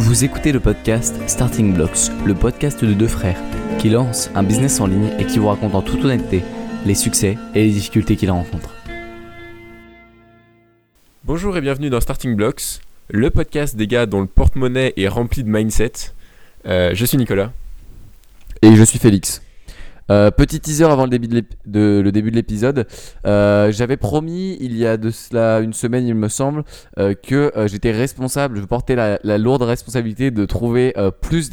Vous écoutez le podcast Starting Blocks, le podcast de deux frères qui lancent un business en ligne et qui vous racontent en toute honnêteté les succès et les difficultés qu'ils rencontrent. Bonjour et bienvenue dans Starting Blocks, le podcast des gars dont le porte-monnaie est rempli de mindset. Euh, je suis Nicolas. Et je suis Félix. Euh, petit teaser avant le début de l'épisode. Euh, J'avais promis il y a de cela une semaine, il me semble, euh, que j'étais responsable, je portais la, lourde responsabilité de trouver plus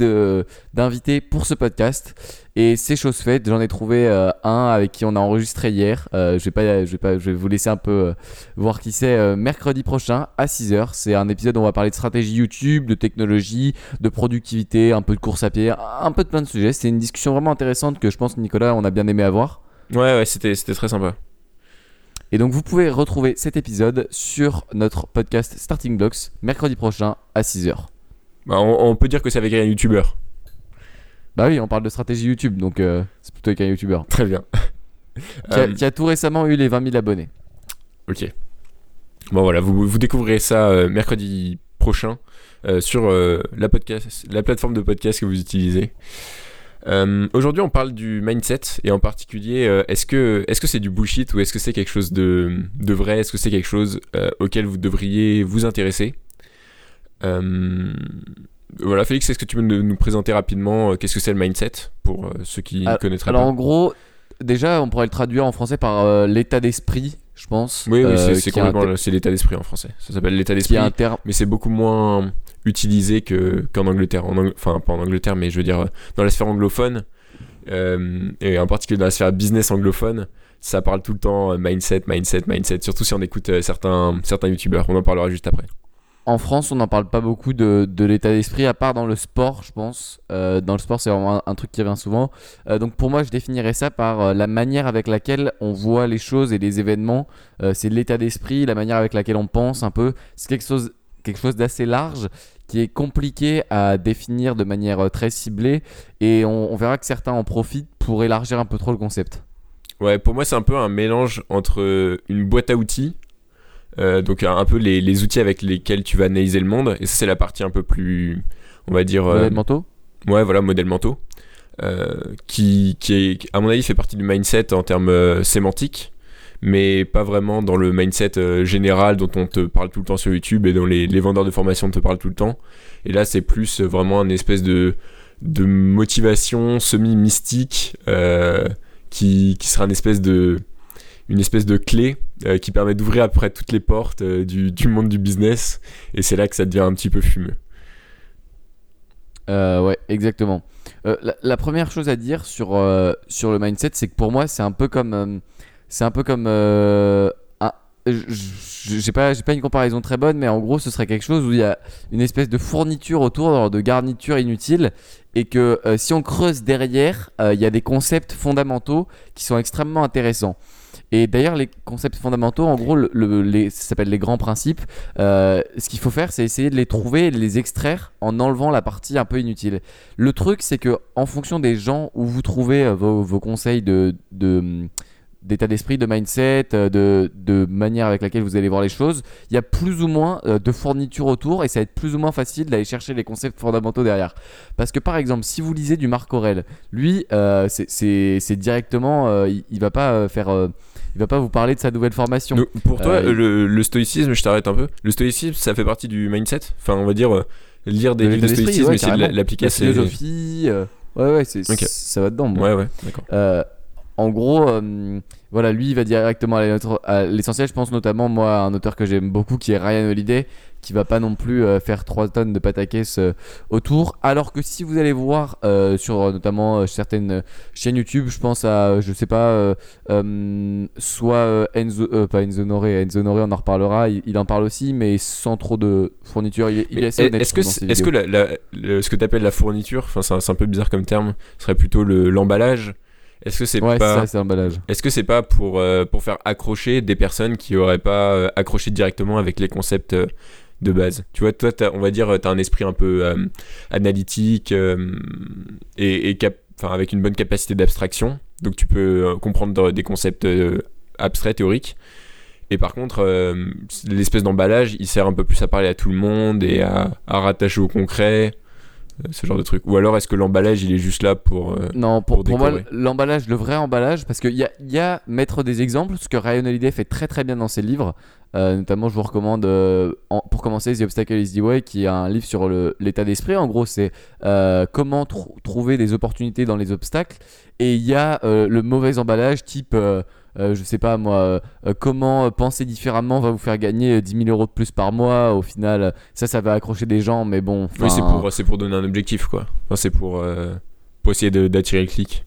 d'invités pour ce podcast. Et c'est chose faite. J'en ai trouvé euh, un avec qui on a enregistré hier. Euh, je vais pas, je vais pas, je vais vous laisser un peu euh, voir qui c'est mercredi prochain à 6h. C'est un épisode où on va parler de stratégie YouTube, de technologie, de productivité, un peu de course à pied, un peu de plein de sujets. C'est une discussion vraiment intéressante que je pense Nicolas on a bien aimé avoir. Ouais, ouais, c'était très sympa. Et donc vous pouvez retrouver cet épisode sur notre podcast Starting Blocks mercredi prochain à 6h. Bah, on, on peut dire que c'est avec un youtubeur. Bah oui, on parle de stratégie YouTube, donc euh, c'est plutôt avec un YouTuber Très bien. qui, a, Euh, qui a tout récemment eu les 20 000 abonnés. ok. Bon voilà, vous, vous découvrirez ça euh, mercredi prochain sur la, podcast, la plateforme de podcast que vous utilisez. Euh, Aujourd'hui, on parle du mindset et en particulier, euh, est-ce que est-ce que c'est du bullshit ou est-ce que c'est quelque chose de, de vrai? Est-ce que c'est quelque chose euh, auquel vous devriez vous intéresser? Voilà, Félix, est-ce que tu peux nous présenter rapidement euh, qu'est-ce que c'est le mindset pour euh, ceux qui Ah, connaîtraient Alors pas? en gros, déjà on pourrait le traduire en français par euh, l'état d'esprit, je pense. Oui, oui, euh, c'est- complètement c'est l'état d'esprit en français. Ça s'appelle l'état d'esprit. mais c'est beaucoup moins utilisé que qu'en Angleterre. En Ang- Enfin, pas en Angleterre, mais je veux dire dans la sphère anglophone euh, et en particulier dans la sphère business anglophone, ça parle tout le temps mindset, mindset, mindset. Surtout si on écoute certains certains youtubeurs. On en parlera juste après. En France, on n'en parle pas beaucoup de, de l'état d'esprit, à part dans le sport, je pense. Euh, dans le sport, c'est vraiment un, truc qui revient souvent. Euh, donc pour moi, je définirais ça par euh, la manière avec laquelle on voit les choses et les événements. C'est l'état d'esprit, la manière avec laquelle on pense un peu. C'est quelque chose, quelque chose d'assez large qui est compliqué à définir de manière très ciblée. Et on, on verra que certains en profitent pour élargir un peu trop le concept. Ouais, pour moi, c'est un peu un mélange entre une boîte à outils, euh, donc un peu les, les outils avec lesquels tu vas analyser le monde, et ça, c'est la partie un peu plus, on va dire, euh, Modèle mentaux Ouais, voilà, modèle mentaux. Euh, qui, qui, est, à mon avis, fait partie du mindset en termes euh, sémantiques, mais pas vraiment dans le mindset euh, général dont on te parle tout le temps sur YouTube et dont les, les vendeurs de formation te parlent tout le temps. Et là, c'est plus euh, vraiment une espèce de, de motivation semi-mystique euh, qui, qui sera une espèce de, une espèce de clé euh, qui permet d'ouvrir après toutes les portes euh, du, monde du business. Et c'est là que ça devient un petit peu fumeux. Euh, ouais, exactement. La, première chose à dire sur, sur le mindset, c'est que pour moi, c'est un peu comme. c'est un peu comme. j'ai pas, pas une comparaison très bonne, mais en gros, ce serait quelque chose où il y a une espèce de fourniture autour, de garniture inutile, et que si on creuse derrière, il y a des concepts fondamentaux qui sont extrêmement intéressants. Et d'ailleurs, les concepts fondamentaux, en gros, le, le- les, ça s'appelle les grands principes. Euh, ce qu'il faut faire, c'est essayer de les trouver et de les extraire en enlevant la partie un peu inutile. Le truc, c'est que en fonction des gens où vous trouvez euh, vos, conseils de- d'état d'esprit, de mindset, euh, de, de manière avec laquelle vous allez voir les choses, il y a plus ou moins euh, de fournitures autour et ça va être plus ou moins facile d'aller chercher les concepts fondamentaux derrière. Parce que par exemple, si vous lisez du Marc Aurel, lui, euh, c'est, directement, euh, il, il va pas faire, euh, il va pas vous parler de sa nouvelle formation. Donc, pour toi, le, le stoïcisme, je t'arrête un peu. Le stoïcisme, ça fait partie du mindset? Enfin, on va dire lire des De livres de stoïcisme, ouais, c'est l'appliquer La philosophie, ouais ouais, c'est, ça va dedans. Ouais, ouais, d'accord. En gros, euh, voilà, lui, il va directement à l'essentiel. Je pense notamment, moi, à un auteur que j'aime beaucoup, qui est Ryan Holiday, qui va pas non plus euh, faire 3 tonnes de pataquès euh, autour. Alors que si vous allez voir euh, sur notamment certaines chaînes YouTube, je pense à, je sais pas, soit Enzo, pas Enzo Noré, Enzo Noré, on en reparlera, il, il en parle aussi, mais sans trop de fourniture. Il, est- il est Mais assez honnête. Est-ce que, est-ce que vidéos. la- la- le- ce que tu appelles la fourniture, enfin, c'est un, peu bizarre comme terme, serait plutôt le- l'emballage Est-ce que c'est Ouais, pas. ça, c'est l'emballage. Est-ce que c'est pas pour, euh, pour faire accrocher des personnes qui auraient pas euh, accroché directement avec les concepts euh, de base? Tu vois, toi, on va dire, tu as un esprit un peu analytique et, et cap- enfin, avec une bonne capacité d'abstraction. Donc, tu peux comprendre des concepts abstraits, théoriques. Et par contre, l'espèce d'emballage, il sert un peu plus à parler à tout le monde et à, à rattacher au concret, ce genre de truc. Ou alors est-ce que l'emballage, il est juste là pour... euh, Non, pour, pour pour moi, l'emballage, le vrai emballage, parce qu'il y a, y a mettre des exemples, ce que Ryan Holiday fait très très bien dans ses livres. Euh, notamment, je vous recommande, euh, en- pour commencer, The Obstacle is the Way, qui est un livre sur l'état d'esprit. En gros, c'est euh, comment trou- trouver des opportunités dans les obstacles. Et il y a euh, le mauvais emballage, type, euh, euh, je sais pas moi, euh, euh, comment penser différemment va vous faire gagner 10 000 euros de plus par mois. Au final, ça, ça va accrocher des gens, mais bon. Oui, c'est pour, c'est pour donner un objectif, quoi. Enfin, c'est pour, euh, pour essayer d'attirer le clic.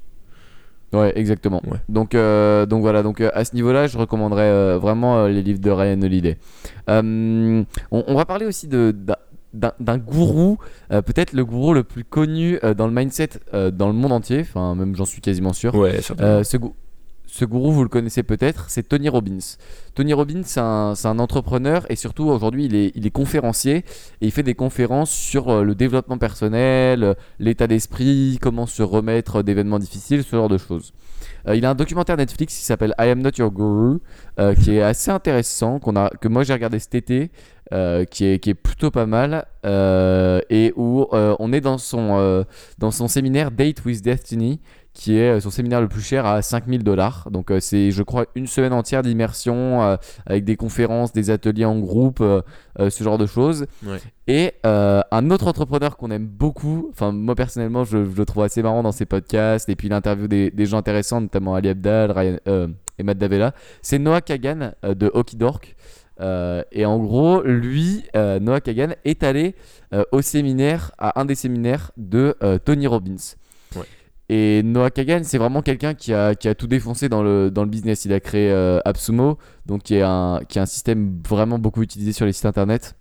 Ouais, exactement. Ouais. Donc, euh, donc voilà, donc euh, à ce niveau-là, je recommanderais euh, vraiment euh, les livres de Ryan Holiday. Euh, on, on va parler aussi de d'un- gourou, euh, peut-être le gourou le plus connu euh, dans le mindset euh, dans le monde entier. Enfin, même j'en suis quasiment sûr. Ouais, certainement. Euh, ce, ce gourou, vous le connaissez peut-être, c'est Tony Robbins. Tony Robbins, c'est un, entrepreneur et surtout aujourd'hui, il est, conférencier et il fait des conférences sur euh, le développement personnel, euh, l'état d'esprit, comment se remettre d'événements difficiles, ce genre de choses. Euh, il a un documentaire Netflix qui s'appelle I Am Not Your Guru, qui est assez intéressant, que moi j'ai regardé cet été, qui, est, plutôt pas mal, et où on est dans son séminaire Date with Destiny, qui est euh, son séminaire le plus cher à 5000 dollars. Donc euh, c'est, je crois, une semaine entière d'immersion euh, avec des conférences, des ateliers en groupe, euh, ce genre de choses. Ouais. Et un autre entrepreneur qu'on aime beaucoup, enfin moi personnellement je, je le trouve assez marrant dans ses podcasts et puis il interviewe des, des gens intéressants, notamment Ali Abdal, Ryan, et Matt Davella, c'est Noah Kagan de Hockey Dork. Euh, et en gros, lui, euh, Noah Kagan, est allé euh, au séminaire, à un des séminaires de Tony Robbins. Ouais. Et Noah Kagan, c'est vraiment quelqu'un qui a, tout défoncé dans le, business. Il a créé euh, AppSumo, donc qui est, un, système vraiment beaucoup utilisé sur les sites internet.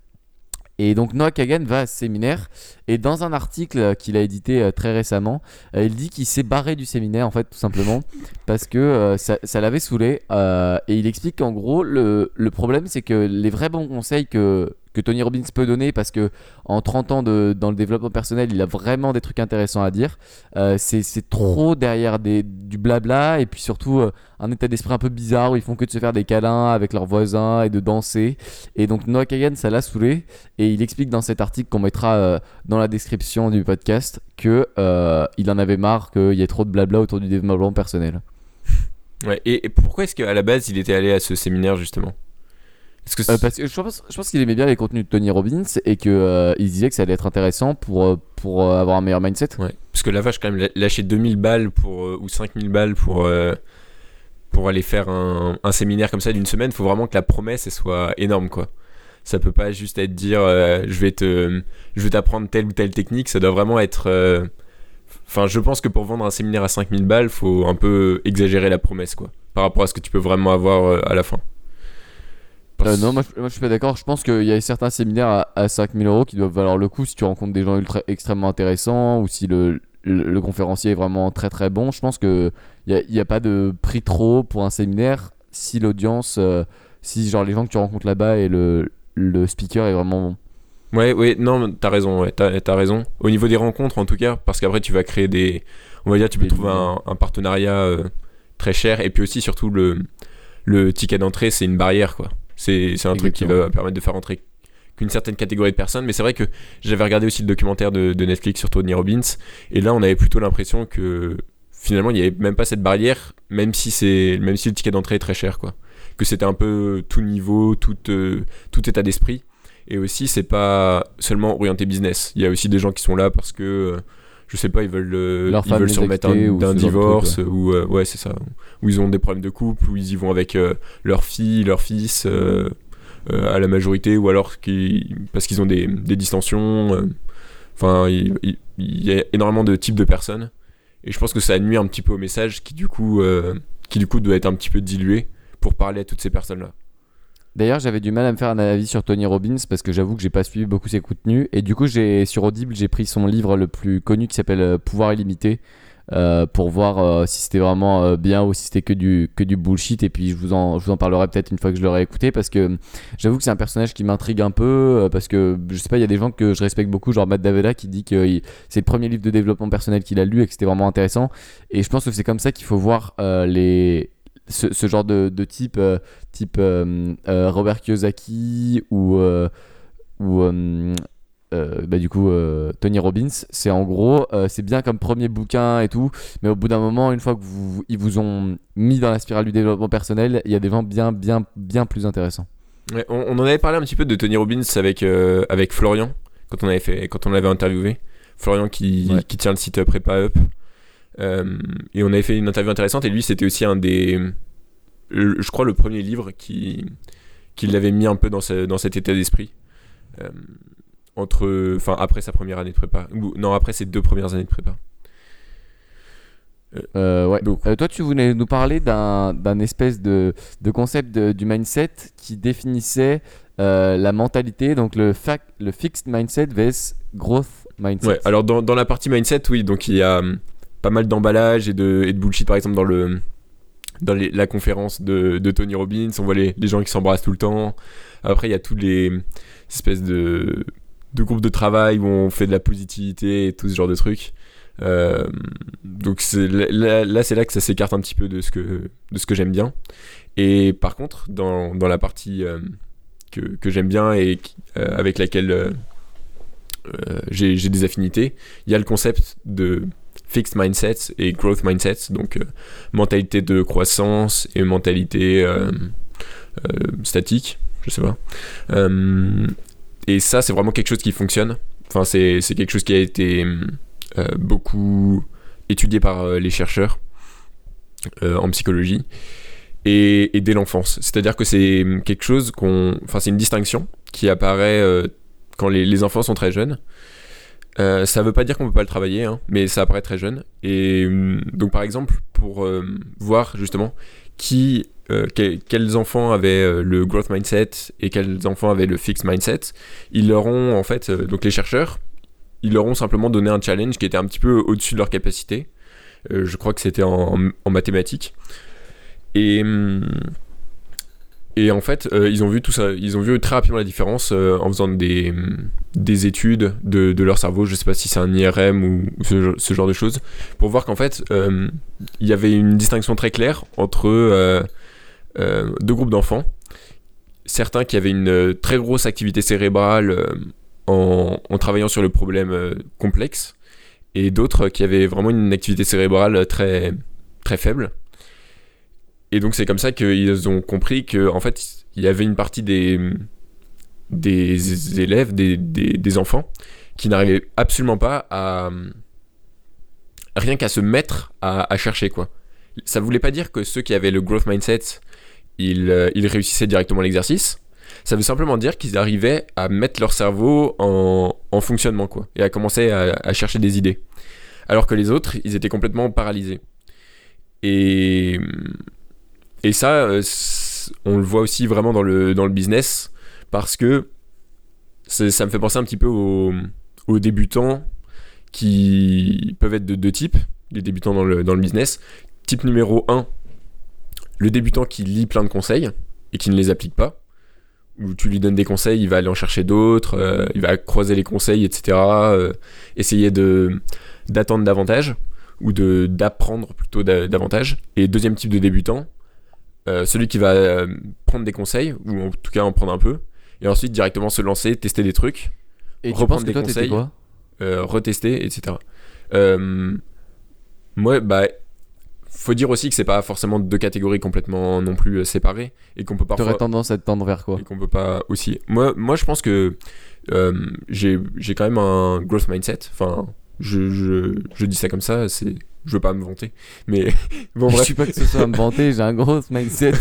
Et donc Noah Kagan va à ce séminaire et dans un article qu'il a édité euh, très récemment, euh, il dit qu'il s'est barré du séminaire en fait tout simplement parce que euh, ça, l'avait saoulé et il explique qu'en gros le problème c'est que les vrais bons conseils que, que Tony Robbins peut donner parce que en 30 ans de, dans le développement personnel il a vraiment des trucs intéressants à dire. Euh, c'est trop derrière du blabla et puis surtout euh, un état d'esprit un peu bizarre où ils font que de se faire des câlins avec leurs voisins et de danser. Et donc Noah Kagan ça l'a saoulé et il explique dans cet article qu'on mettra euh, dans la description du podcast que il en avait marre qu'il y ait trop de blabla autour du développement personnel. Ouais, et, et pourquoi est-ce qu'à la base, il était allé à ce séminaire, justement? Que Euh, parce que je pense, je pense qu'il aimait bien les contenus de Tony Robbins et que euh, il disait que ça allait être intéressant pour, euh, pour euh, avoir un meilleur mindset. Ouais. Parce que la vache, quand même, lâcher 2000 balles pour, euh, ou 5000 balles pour, euh, pour aller faire un, un séminaire comme ça d'une semaine, faut vraiment que la promesse elle soit énorme, quoi. Ça peut pas juste être dire euh, je vais te je vais t'apprendre telle ou telle technique, ça doit vraiment être. euh, Enfin, je pense que pour vendre un séminaire à 5000 balles, faut un peu exagérer la promesse, quoi. Par rapport à ce que tu peux vraiment avoir euh, à la fin. Euh, non, moi je, moi je suis pas d'accord. Je pense qu'il y a certains séminaires à, à 5000 euros qui doivent valoir le coup si tu rencontres des gens ultra, extrêmement intéressants ou si le, le, le conférencier est vraiment très très bon. Je pense qu'il n'y a, a pas de prix trop haut pour un séminaire si l'audience, euh, si genre les gens que tu rencontres là-bas et le, le speaker est vraiment bon. Ouais, ouais, non, t'as raison, ouais, t'as, raison. Au niveau des rencontres, en tout cas, parce qu'après, tu vas créer des. On va dire, tu peux Des trouver un partenariat euh, très cher. Et puis aussi, surtout, le, le ticket d'entrée, c'est une barrière, quoi. C'est, un truc qui va permettre de faire entrer qu'une certaine catégorie de personnes. Mais c'est vrai que j'avais regardé aussi le documentaire de, de Netflix sur Tony Robbins. Et là, on avait plutôt l'impression que finalement, il n'y avait même pas cette barrière, même si, même si le ticket d'entrée est très cher, quoi. Que c'était un peu tout niveau, tout, euh, tout état d'esprit. Et aussi, c'est pas seulement orienté business. Il y a aussi des gens qui sont là parce que, euh, je sais pas, ils veulent, euh, ils veulent se remettre d'un divorce, truc, ou euh, ouais, c'est ça. Ou ils ont des problèmes de couple, ou ils y vont avec euh, leur fille, leur fils euh, euh, à la majorité, ou alors parce qu'ils ont des, des distensions. Enfin, il, il- il y a énormément de types de personnes. Et je pense que ça nuit un petit peu au message qui, du coup, qui, du coup, doit être un petit peu dilué pour parler à toutes ces personnes-là. D'ailleurs, j'avais du mal à me faire un avis sur Tony Robbins parce que j'avoue que j'ai pas suivi beaucoup ses contenus. Et du coup, j'ai sur Audible, j'ai pris son livre le plus connu qui s'appelle euh, Pouvoir illimité euh, pour voir euh, si c'était vraiment bien ou si c'était que du, bullshit. Et puis, je vous en, je vous en parlerai peut-être une fois que je l'aurai écouté parce que j'avoue que c'est un personnage qui m'intrigue un peu parce que je sais pas, il y a des gens que je respecte beaucoup, genre Matt Davella qui dit que c'est le premier livre de développement personnel qu'il a lu et que c'était vraiment intéressant. Et je pense que c'est comme ça qu'il faut voir les ce, ce genre de, de type, euh, type euh, euh, Robert Kiyosaki ou, ou bah, du coup Tony Robbins, c'est en gros, c'est bien comme premier bouquin et tout, mais au bout d'un moment, une fois que vous, ils vous ont mis dans la spirale du développement personnel, il y a des gens bien, bien, bien plus intéressants. Ouais, on, on en avait parlé un petit peu de Tony Robbins avec, avec Florian quand on avait fait quand on l'avait interviewé. Florian qui, Ouais. qui tient le site Prépa Up. Euh, et on avait fait une interview intéressante et lui c'était aussi un des je crois le premier livre qui qui l'avait mis un peu dans, ce- dans cet état d'esprit Euh, entre enfin après sa première année de prépa ou non après ses deux premières années de prépa Euh, ouais. Donc- toi, tu voulais nous parler d'un espèce de, de concept de- du mindset qui définissait la mentalité, donc le, fac, le fixed mindset vs growth mindset. Ouais, alors dans, dans la partie mindset, oui, donc il y a pas mal d'emballage et de, bullshit, par exemple, dans, le, dans la conférence de, Tony Robbins, on voit les, gens qui s'embrassent tout le temps. Après, il y a toutes les espèces de, groupes de travail où on fait de la positivité et tout ce genre de trucs. Euh, donc là, c'est là que ça s'écarte un petit peu de ce que, de ce que j'aime bien. Et par contre, dans, dans la partie euh, que, que j'aime bien et euh, avec laquelle j'ai des affinités, il y a le concept de fixed mindset et growth mindset, donc euh, mentalité de croissance et mentalité euh, euh, statique, je sais pas. Et ça, c'est vraiment quelque chose qui fonctionne. Enfin, c'est quelque chose qui a été beaucoup étudié par les chercheurs en psychologie et, dès l'enfance. C'est-à-dire que c'est quelque chose qu'on. Enfin, c'est une distinction qui apparaît quand les enfants sont très jeunes. Euh, ça veut pas dire qu'on peut pas le travailler, hein, mais ça apparaît très jeune. Et hum, donc, par exemple, pour euh, voir justement qui, euh, que- quels enfants avaient le growth mindset et quels enfants avaient le fixed mindset, ils leur ont en fait, donc les chercheurs, ils leur ont simplement donné un challenge qui était un petit peu au-dessus de leur capacité. Je crois que c'était en, mathématiques. Hum, et en fait, euh, ils ont vu tout ça, ils ont vu très rapidement la différence euh, en faisant des, des études de, de leur cerveau. Je sais pas si c'est un IRM ou, ce, genre de choses, pour voir qu'en fait, euh, il y avait une distinction très claire entre deux groupes d'enfants. Certains qui avaient une très grosse activité cérébrale en, en travaillant sur le problème complexe, et d'autres qui avaient vraiment une activité cérébrale très, très faible. Et donc c'est comme ça qu'ils ont compris que en fait il y avait une partie des, des élèves, des, des, enfants, qui n'arrivaient absolument pas à rien qu'à se mettre à, à chercher quoi. Ça voulait pas dire que ceux qui avaient le growth mindset, ils, euh, ils réussissaient directement l'exercice. Ça veut simplement dire qu'ils arrivaient à mettre leur cerveau en, en fonctionnement quoi, et à commencer à, à chercher des idées. Alors que les autres, ils étaient complètement paralysés. Et, et ça, euh, on le voit aussi vraiment dans le, dans le business, parce que ça me fait penser un petit peu aux, débutants qui peuvent être de deux types, les débutants dans le, dans le business. Type numéro 1, le débutant qui lit plein de conseils et qui ne les applique pas. Où tu lui donnes des conseils, il va aller en chercher d'autres, euh, il va croiser les conseils, etc. euh, essayer d'attendre davantage ou d'apprendre plutôt da- davantage. Et deuxième type de débutant, euh, celui qui va euh, prendre des conseils ou en tout cas en prendre un peu et ensuite directement se lancer, tester des trucs, Et reprendre des toi, conseils. quoi euh, retester, etc. Moi, bah, faut dire aussi que c'est pas forcément deux catégories complètement non plus séparées et qu'on peut parfois T'aurais tendance à te tendre vers quoi et qu'on peut pas aussi. Moi, moi je pense que j'ai j'ai quand même un growth mindset. Enfin, je, je, je dis ça comme ça, c'est je veux pas me vanter, mais bon Je suis pas que ce soit à me vanter, j'ai un gros mindset.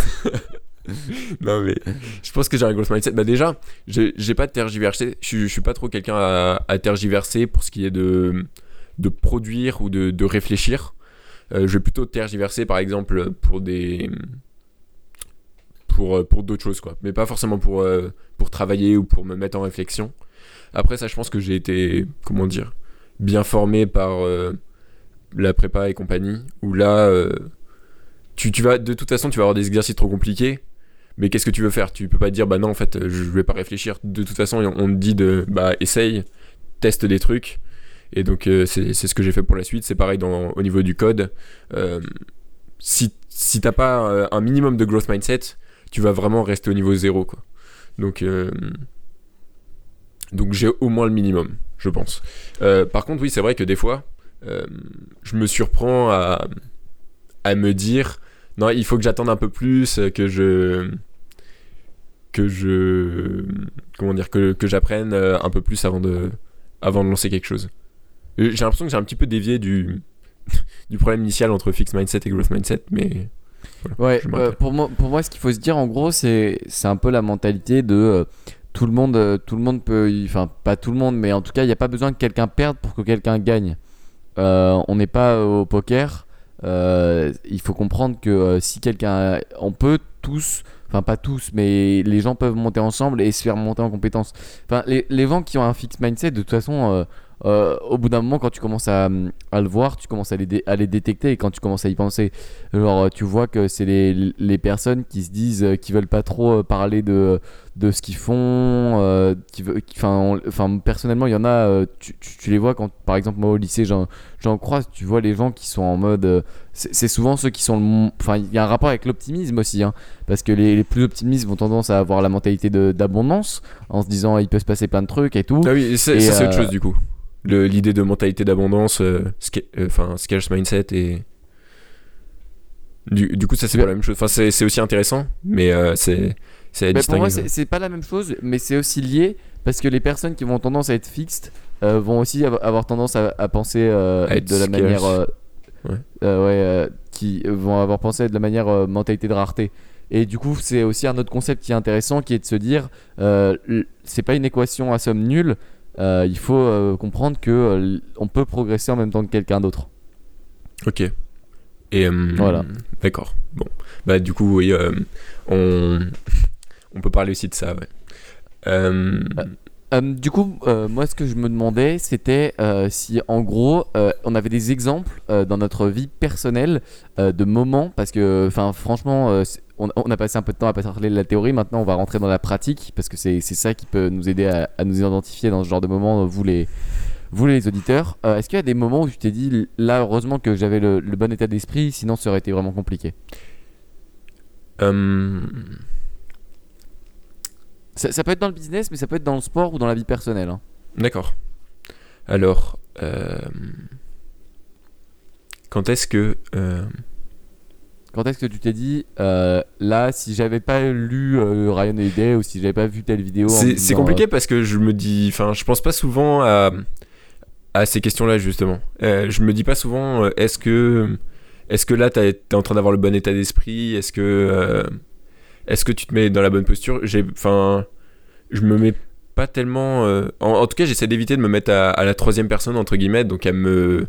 non mais je pense que j'ai un growth mindset. Bah déjà, j'ai pas de tergiversé. Je, je suis pas trop quelqu'un à, à tergiverser pour ce qui est de de produire ou de, de réfléchir. Euh, je vais plutôt tergiverser par exemple pour des pour, euh, pour d'autres choses quoi mais pas forcément pour euh, pour travailler ou pour me mettre en réflexion après ça je pense que j'ai été comment dire bien formé par euh, la prépa et compagnie où là euh, tu, tu vas de toute façon tu vas avoir des exercices trop compliqués mais qu'est-ce que tu veux faire? Tu peux pas dire bah non en fait je vais pas réfléchir. De toute façon on te dit de bah essaye teste des trucs. Et donc euh, c'est ce que j'ai fait pour la suite. C'est pareil dans, au niveau du code. Euh, si, si t'as pas euh, un minimum de growth mindset, tu vas vraiment rester au niveau zéro, quoi. Donc, euh, donc j'ai au moins le minimum, je pense. Euh, par contre, oui, c'est vrai que des fois, euh, je me surprends à, à me dire, non, il faut que j'attende un peu plus, que je que je comment dire que, que j'apprenne euh, un peu plus avant de avant de lancer quelque chose. Euh, J'ai l'impression que j'ai un petit peu dévié du du problème initial entre fixed mindset et growth mindset, mais voilà, Ouais, euh, pour, moi, pour moi, ce qu'il faut se dire, en gros, c'est c'est un peu la mentalité de euh, tout le monde, tout le monde peut, enfin pas tout le monde, mais en tout cas, il n'y a pas besoin que quelqu'un perde pour que quelqu'un gagne. Euh, on n'est pas au poker. euh, il faut comprendre que euh, si quelqu'un, on peut tous, enfin pas tous, mais les gens peuvent monter ensemble et se faire monter en compétences. Enfin, les, les gens qui ont un fixed mindset, de toute façon, au bout d'un moment, quand tu commences à, à le voir, tu commences à les, à les détecter et quand tu commences à y penser, genre tu vois que c'est les, les personnes qui se disent, qui veulent pas trop parler de, de ce qu'ils font, euh, qui enfin, on- enfin personnellement, il y en a, euh, tu, tu- tu les vois quand, par exemple, moi au lycée, j'en croise, tu vois les gens qui sont en mode, euh, c'est souvent ceux qui sont, le enfin, il y a un rapport avec l'optimisme aussi, hein, parce que les, les plus optimistes vont tendance à avoir la mentalité d'abondance, en se disant il peut se passer plein de trucs et tout. Ah oui, c'est autre chose du coup. L'idée de mentalité d'abondance, enfin scarce mindset et du, du coup ça c'est pas la même chose. Enfin c'est aussi intéressant, mais c'est c'est pour moi, c'est pas la même chose, mais c'est aussi lié parce que les personnes qui vont tendance à être fixes euh, vont aussi av- avoir tendance à, à penser euh, être de la scarce. manière. euh, Ouais. ouais, qui vont avoir pensé de la manière mentalité de rareté. Et du coup, c'est aussi un autre concept qui est intéressant qui est de se dire c'est pas une équation à somme nulle. il faut comprendre que on peut progresser en même temps que quelqu'un d'autre. Ok. Et Voilà. D'accord. Bon. Bah du coup oui, on on peut parler aussi de ça. Ouais. Euh, Euh, du coup, euh, moi, ce que je me demandais, c'était euh, si, en gros, euh, on avait des exemples euh, dans notre vie personnelle euh, de moments, parce que, enfin, franchement, euh, on, on a passé un peu de temps à parler de la théorie. Maintenant, on va rentrer dans la pratique, parce que c'est ça qui peut nous aider à, à nous identifier dans ce genre de moments, vous les, vous les auditeurs. Euh, Est-ce qu'il y a des moments où tu t'es dit, là, heureusement que j'avais le, le bon état d'esprit, sinon ça aurait été vraiment compliqué? Ça, ça peut être dans le business, mais ça peut être dans le sport ou dans la vie personnelle. hein. D'accord. Alors, euh, quand est-ce que euh, Quand est-ce que tu t'es dit, euh, là, si j'avais pas lu Ryan Holiday ou si j'avais pas vu telle vidéo. C'est compliqué parce que je me dis, enfin, je pense pas souvent à, à ces questions-là justement. Je me dis pas souvent, est-ce que, est-ce que là t'es en train d'avoir le bon état d'esprit? Est-ce que, est-ce que tu te mets dans la bonne posture? J'ai, enfin, je me mets pas tellement. euh, en, en tout cas, j'essaie d'éviter de me mettre à, à la troisième personne entre guillemets, donc à me,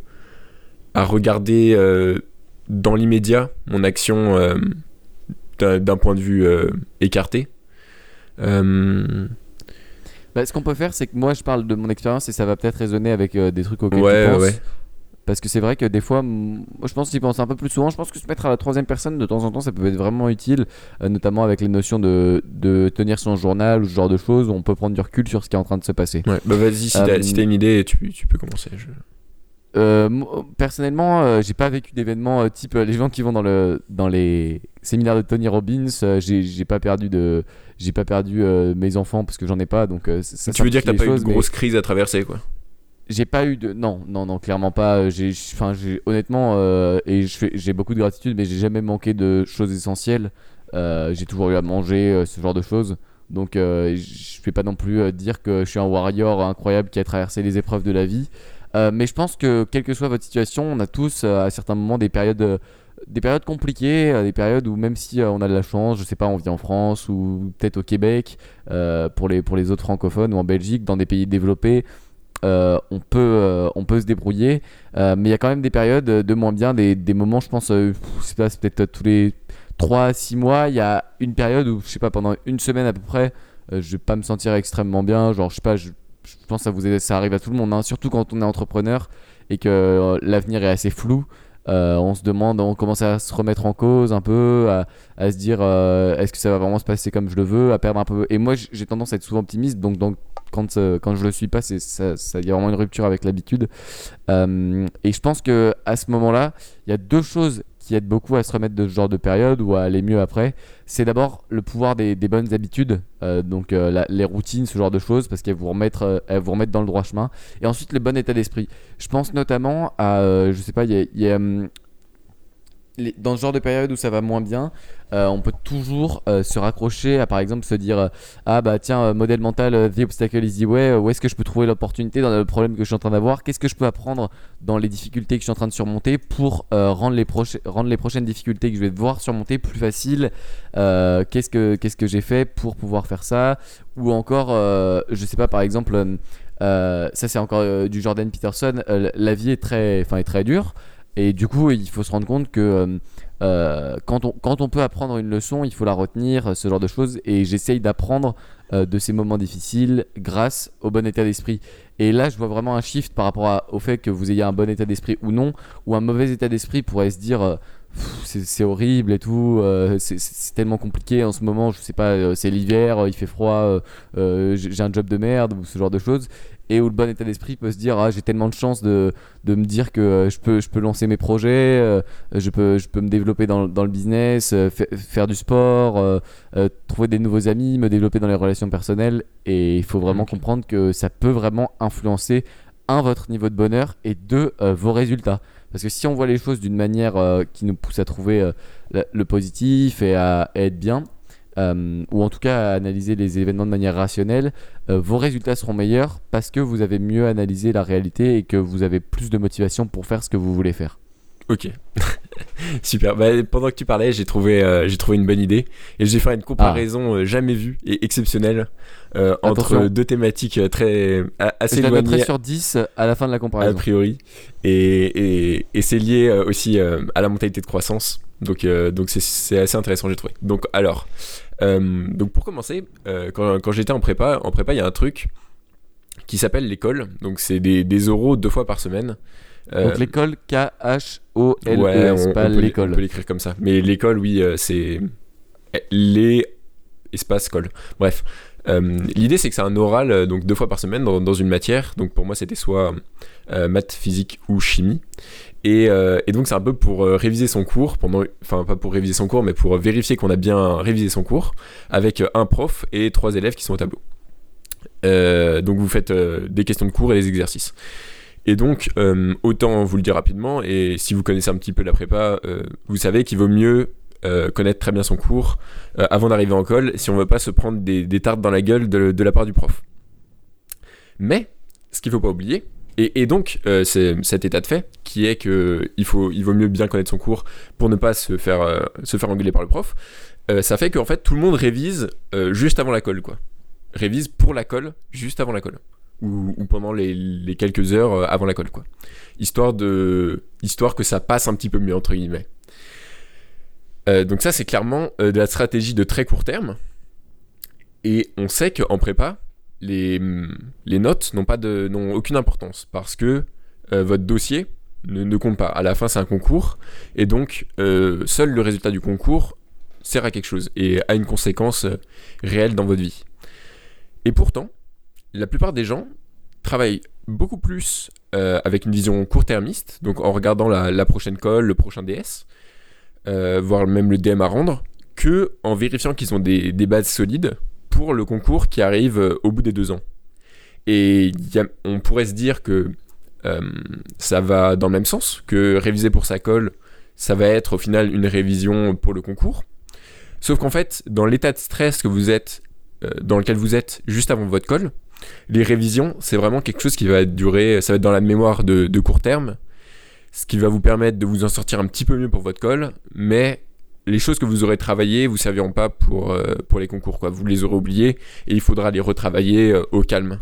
à regarder euh, dans l'immédiat mon action euh, d'un point de vue écarté. Bah, ce qu'on peut faire, c'est que moi, je parle de mon expérience et ça va peut-être résonner avec des trucs auxquels Ouais, tu penses. ouais. Parce que c'est vrai que des fois, je pense d'y penser un peu plus souvent. Je pense que se mettre à la troisième personne de temps en temps, ça peut être vraiment utile, euh, notamment avec les notions de, de tenir son journal ou ce genre de choses. où On peut prendre du recul sur ce qui est en train de se passer. Ouais, bah vas-y, si Euh, t'as si t'as une idée, tu, tu peux commencer. je- Euh, personnellement, euh, j'ai pas vécu d'événements euh, type euh, les gens qui vont dans le dans les séminaires de Tony Robbins. euh, j'ai pas perdu de j'ai pas perdu euh, mes enfants parce que j'en ai pas. Donc euh, ça tu veux dire que t'as pas eu de choses, mais grosse crise à traverser, quoi J'ai pas eu de non non non clairement pas. Euh, J'ai enfin honnêtement euh, et j'ai beaucoup de gratitude, mais j'ai jamais manqué de choses essentielles. Euh, j'ai toujours eu à manger ce genre de choses. Donc je vais pas non plus dire que je suis un warrior incroyable qui a traversé les épreuves de la vie. Mais je pense que quelle que soit votre situation, on a tous à certains moments des périodes, des périodes compliquées, des périodes où même si on a de la chance, je sais pas, on vit en France ou peut-être au Québec, pour, les, pour les autres francophones ou en Belgique, dans des pays développés, euh, on, peut, euh, on peut se débrouiller. Euh, mais il y a quand même des périodes de moins bien, des, des moments, je pense, c'est peut-être tous les 3 à 6 mois, il y a une période où, je sais pas, pendant une semaine à peu près, je vais pas me sentir extrêmement bien, genre, je sais pas, je, pense que ça, vous ça arrive à tout le monde, hein, surtout quand on est entrepreneur et que l'avenir est assez flou. On se demande, on commence à se remettre en cause un peu, à, se dire est-ce que ça va vraiment se passer comme je le veux, à perdre un peu. Et moi, j'ai tendance à être souvent optimiste, donc, donc quand, euh, quand je le suis pas, c'est ça, ça y a vraiment une rupture avec l'habitude. Euh, et je pense que à ce moment-là, il y a deux choses qui aide beaucoup à se remettre de ce genre de période ou à aller mieux après, c'est d'abord le pouvoir des, bonnes habitudes, euh, donc euh, les routines, ce genre de choses, parce qu'elles vous, remettent, vous remettent dans le droit chemin. Et ensuite, le bon état d'esprit. Je pense notamment à, je sais pas, il y a, il y a, hum, dans ce genre de période où ça va moins bien, euh, on peut toujours euh, se raccrocher à par exemple se dire euh, ah bah tiens modèle mental the obstacle is the way où est-ce que je peux trouver l'opportunité dans le problème que je suis en train d'avoir? Qu'est-ce que je peux apprendre dans les difficultés que je suis en train de surmonter pour rendre les rendre les prochaines difficultés que je vais devoir surmonter plus faciles? Qu'est-ce que qu'est-ce que j'ai fait pour pouvoir faire ça? Ou encore je sais pas par exemple ça c'est encore du Jordan Peterson la vie est très est très dure et du coup, il faut se rendre compte que euh, euh, quand, on, quand on peut apprendre une leçon, il faut la retenir, euh, ce genre de choses. Et j'essaye d'apprendre de ces moments difficiles grâce au bon état d'esprit. Et là, je vois vraiment un shift par rapport au fait que vous ayez un bon état d'esprit ou non, ou un mauvais état d'esprit pourrait se dire. c'est horrible et tout, c'est- tellement compliqué en ce moment, je sais pas, c'est l'hiver, il fait froid, j'ai un job de merde ou ce genre de choses, et où le bon état d'esprit peut se dire ah j'ai tellement de chance de, de me dire que euh, je peux, je peux lancer mes projets, euh, je, peux, je peux me développer dans, dans le business, euh, fa- faire du sport, euh, euh, trouver des nouveaux amis, me développer dans les relations personnelles. Et il faut vraiment comprendre que ça peut vraiment influencer, un, votre niveau de bonheur et deux, euh, vos résultats. Parce que si on voit les choses d'une manière qui nous pousse à trouver le, le positif et à, à être bien, euh, ou en tout cas à analyser les événements de manière rationnelle, euh, vos résultats seront meilleurs parce que vous avez mieux analysé la réalité et que vous avez plus de motivation pour faire ce que vous voulez faire. Ok. Super. Bah, pendant que tu parlais, j'ai trouvé, euh, j'ai trouvé une bonne idée et j'ai fait une comparaison euh, jamais vue et exceptionnelle euh, entre deux thématiques très a- assez Je éloignées sur 10 à la fin de la a comparaison. priori et, et, et c'est lié aussi euh, à la mentalité de croissance. Donc donc c'est- assez intéressant j'ai trouvé. Donc alors donc pour commencer, euh, quand, quand j'étais en prépa, en prépa il y a un truc qui s'appelle l'école. Donc c'est des, des euros deux fois par semaine. Euh, Donc l'école K-H-O-L-E-S, Ouais, on, pas on peut l'é- on l'école. peut l'écrire comme ça. Mais l'école, oui, euh, c'est les espaces col. Bref, Euh, l'idée c'est que c'est un oral euh, donc deux fois par semaine dans, dans une matière. Donc pour moi c'était soit euh, maths, physique ou chimie. Et, euh, et donc c'est un peu pour euh, réviser son cours pendant, enfin pas pour réviser son cours, mais pour vérifier qu'on a bien révisé son cours avec euh, un prof et trois élèves qui sont au tableau. Donc vous faites des questions de cours et des exercices. Et donc, autant vous le dire rapidement, et si vous connaissez un petit peu la prépa, vous savez qu'il vaut mieux connaître très bien son cours avant d'arriver en col, si on veut pas se prendre des, tartes dans la gueule de, la part du prof. Mais, ce qu'il faut pas oublier, et, donc euh, cet état de fait, qui est que il, faut, il vaut mieux bien connaître son cours pour ne pas se faire, euh, se faire engueuler par le prof, euh, ça fait qu'en fait tout le monde révise juste avant la colle, quoi. Révise pour la colle, juste avant la colle ou, pendant les, quelques heures avant la colle, quoi. Histoire, de, histoire que ça passe un petit peu mieux, entre guillemets. Donc ça, c'est clairement de la stratégie de très court terme. Et on sait qu'en prépa, les, les notes n'ont pas n'ont aucune importance parce que euh, votre dossier ne, compte pas. À la fin, c'est un concours et donc euh, seul le résultat du concours sert à quelque chose et a une conséquence euh, réelle dans votre vie. Et pourtant, la plupart des gens travaillent beaucoup plus avec une vision court-termiste, donc en regardant la, prochaine colle, le prochain DS, voire même le DM à rendre, que en vérifiant qu'ils ont des bases solides pour le concours qui arrive euh, au bout des deux ans. Et on pourrait se dire que euh, ça va dans le même sens, que réviser pour sa colle, ça va être au final une révision pour le concours. Sauf qu'en fait, dans l'état de stress que vous êtes, euh, dans lequel vous êtes juste avant votre colle, les révisions, c'est vraiment quelque chose qui va durer, ça va être dans la mémoire de, de court terme, ce qui va vous permettre de vous en sortir un petit peu mieux pour votre colle, mais les choses que vous aurez travaillées vous serviront pas pour, euh, pour les concours, quoi. Vous les aurez oubliées et il faudra les retravailler euh, au calme.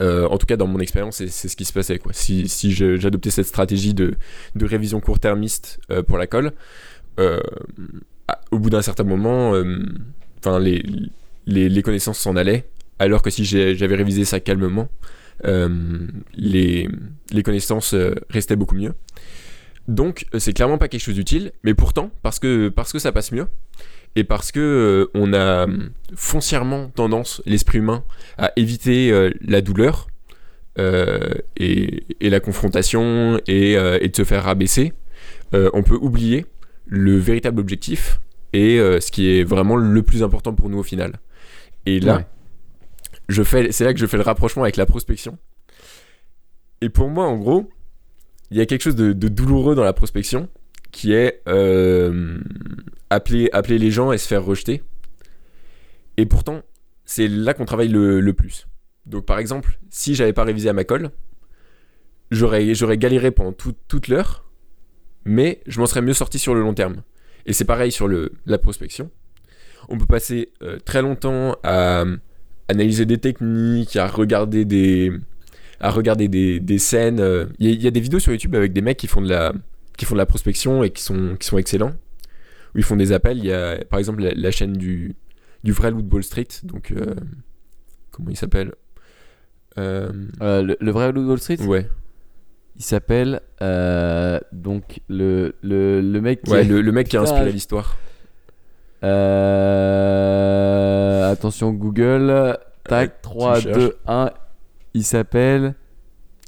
Euh, en tout cas, dans mon expérience, c'est ce qui se passait. Quoi. Si, si j'adoptais cette stratégie de, révision court-termiste pour la colle, au bout d'un certain moment, les, connaissances s'en allaient, alors que si j'avais révisé ça calmement, les, connaissances restaient beaucoup mieux. Donc, euh, c'est clairement pas quelque chose d'utile, mais pourtant, parce que, parce que ça passe mieux, et parce que euh, on a hum, foncièrement tendance, l'esprit humain, à éviter euh, la douleur euh, et, et la confrontation et, et de se faire rabaisser, on peut oublier le véritable objectif et ce qui est vraiment le plus important pour nous au final. Et là, Ouais. je fais, c'est là que je fais le rapprochement avec la prospection. Et pour moi, en gros, il y a quelque chose de, douloureux dans la prospection qui est euh, appeler, les gens et se faire rejeter. Et pourtant, c'est là qu'on travaille le, plus. Donc, par exemple, si j'avais pas révisé à ma colle, j'aurais, galéré pendant tout- toute l'heure, mais je m'en serais mieux sorti sur le long terme. Et c'est pareil sur le, la prospection. On peut passer euh, très longtemps à euh, analyser des techniques, à regarder des, à regarder des, des scènes. euh. Il y, a- il y a des vidéos sur YouTube avec des mecs qui font de la, qui font de la prospection et qui sont, qui sont excellents. Où ils font des appels. Il y a par exemple la, la chaîne du, du vrai de Wall Street. Donc, euh, comment il s'appelle Euh, Euh, le, le vrai de Wall Street, Ouais, il s'appelle donc le, le, le mec qui ouais est- le, le mec qui a inspiré je- l'histoire. Euh, attention Google. Tac, 3, cherches. 2, 1. Il s'appelle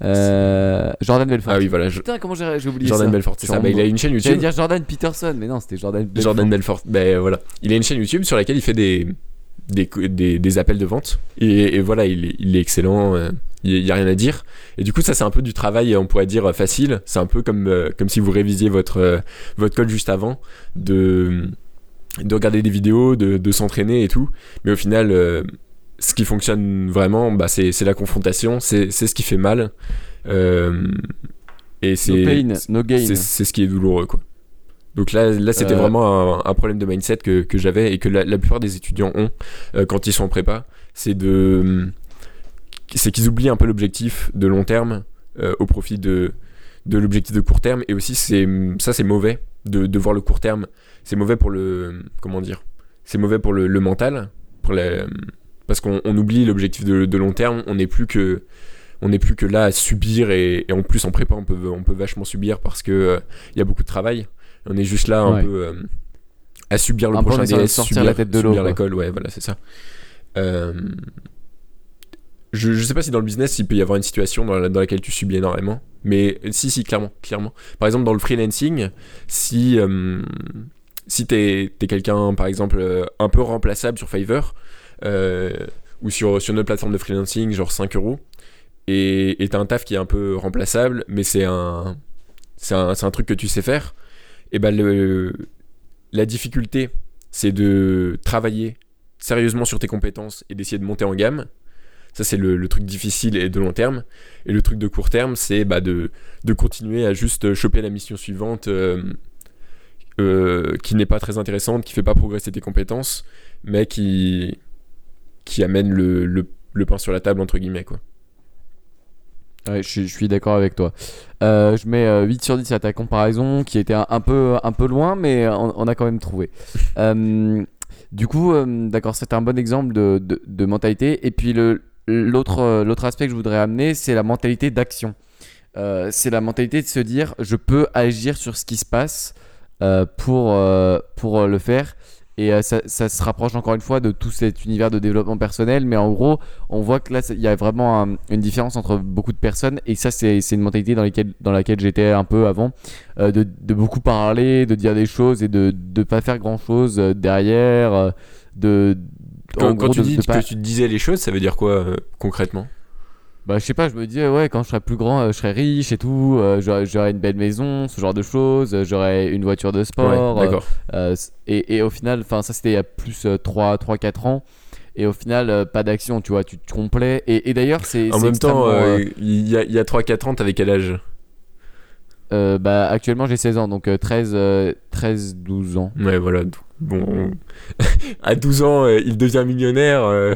euh, Jordan Belfort. Ah oui, voilà. je- Putain, comment j'ai oublié Jordan ça Belfort, c'est ça. Bah, il a une chaîne J'allais YouTube. dire Jordan Peterson, mais non, c'était Jordan Belfort. Jordan Belfort. Ben voilà. Il a une chaîne YouTube sur laquelle il fait des, des, des, des appels de vente. Et, et voilà, il est, il est excellent. euh, Il n'y a rien à dire. Et du coup, ça, c'est un peu du travail, on pourrait dire, euh, facile. C'est un peu comme, comme si vous révisiez votre, votre code juste avant, de, de regarder des vidéos, de, de s'entraîner et tout. Mais au final, euh, ce qui fonctionne vraiment, bah, c'est c'est la confrontation. C'est c'est ce qui fait mal. Euh, et No c'est pain, no gain. c'est c'est ce qui est douloureux, quoi. Donc là, là c'était Euh. vraiment un, un problème de mindset que, que j'avais et que la, la plupart des étudiants ont euh, quand ils sont en prépa. C'est de, c'est qu'ils oublient un peu l'objectif de long terme au profit de, de l'objectif de court terme. Et aussi, c'est ça, c'est mauvais de, de voir le court terme. C'est mauvais pour le, comment dire, c'est mauvais pour le, le mental, pour la, parce qu'on on oublie l'objectif de, de long terme. On n'est plus que on n'est plus que là à subir et, et en plus en prépa on peut, on peut vachement subir parce que euh, il y a beaucoup de travail. On est juste là un Ouais. peu euh, à subir le Un prochain DS, sortir subir, la tête de l'eau, subir la colle, ouais voilà c'est ça. Euh, je, je sais pas si dans le business il peut y avoir une situation dans, la- dans laquelle tu subis énormément, mais si si clairement clairement. Par exemple dans le freelancing, si euh, si t'es es, quelqu'un par exemple euh, un peu remplaçable sur Fiverr euh, ou sur sur notre plateforme de freelancing genre 5 euros et t'as un taf qui est un peu remplaçable, mais c'est un, c'est un, un truc que tu sais faire, et ben le, la difficulté, c'est de travailler sérieusement sur tes compétences et d'essayer de monter en gamme. Ça, c'est le, le truc difficile et de long terme. Et le truc de court terme, c'est bah, de, de continuer à juste choper la mission suivante euh, euh, qui n'est pas très intéressante, qui fait pas progresser tes compétences, mais qui, qui amène le, le, le pain sur la table, entre guillemets. Quoi. Ouais, je, suis- je suis d'accord avec toi. Euh, je mets euh, 8 sur 10 à ta comparaison, qui était un, un peu, un peu loin, mais on, on a quand même trouvé. Euh, du coup, euh, d'accord, c'est un bon exemple de, de- de mentalité. Et puis l'autre l'autre aspect que je voudrais amener, c'est la mentalité d'action. C'est la mentalité de se dire, je peux agir sur ce qui se passe pour, pour le faire. Et euh, ça, ça se rapproche encore une fois de tout cet univers de développement personnel. Mais en gros, on voit que là, il y a vraiment un- une différence entre beaucoup de personnes. Et ça, c'est une mentalité dans, lesquelles- dans laquelle j'étais un peu avant. euh, de, de beaucoup parler, de dire des choses et de ne pas faire grand-chose euh, derrière. de, Quand, tu de- dis de pas- que tu disais les choses, ça veut dire quoi concrètement? Bah, je sais pas, je me dis, euh, ouais, quand je serai plus grand, euh, je serai riche et tout, euh, j'aurai j'aurai une belle maison, ce genre de choses, euh, j'aurai une voiture de sport. Ouais, euh, D'accord. euh, et, et au final, enfin, ça c'était il y a plus 3-4 ans. Et au final, pas d'action, tu vois, tu te complais. Et, et d'ailleurs, c'est. En c'est même temps, extrêmement, il y a, il y a 3-4 ans, t'avais quel âge? Euh, bah, actuellement, j'ai 16 ans, donc euh, 13, euh, 13, 12 ans. Ouais, voilà. Bon, à 12 ans, euh, il devient millionnaire. euh,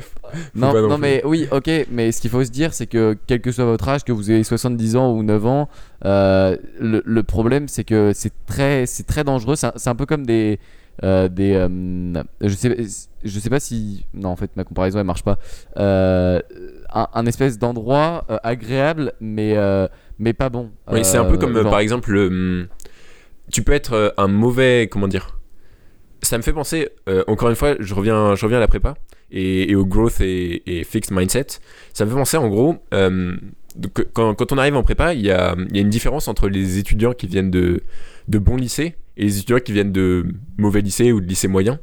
Non, non mais oui, ok, mais ce qu'il faut se dire, c'est que quel que soit votre âge, que vous ayez 70 ans ou 9 ans, le, le problème, c'est que c'est très, c'est très dangereux. C'est un, un peu comme des. des je, sais, je sais pas si. Non, en fait, ma comparaison, elle marche pas. Un, un espèce d'endroit agréable, mais, mais pas bon. Oui, c'est un peu Euh, comme, euh, genre- par exemple, le, hum, tu peux être euh, un mauvais. Comment dire Ça me fait penser, encore une fois, je reviens, je reviens à la prépa et, et au growth et, et fixed mindset. Ça me fait penser, en gros, donc, quand, quand on arrive en prépa, il y a, il y a une différence entre les étudiants qui viennent de, de bons lycées et les étudiants qui viennent de mauvais lycées ou de lycées moyens.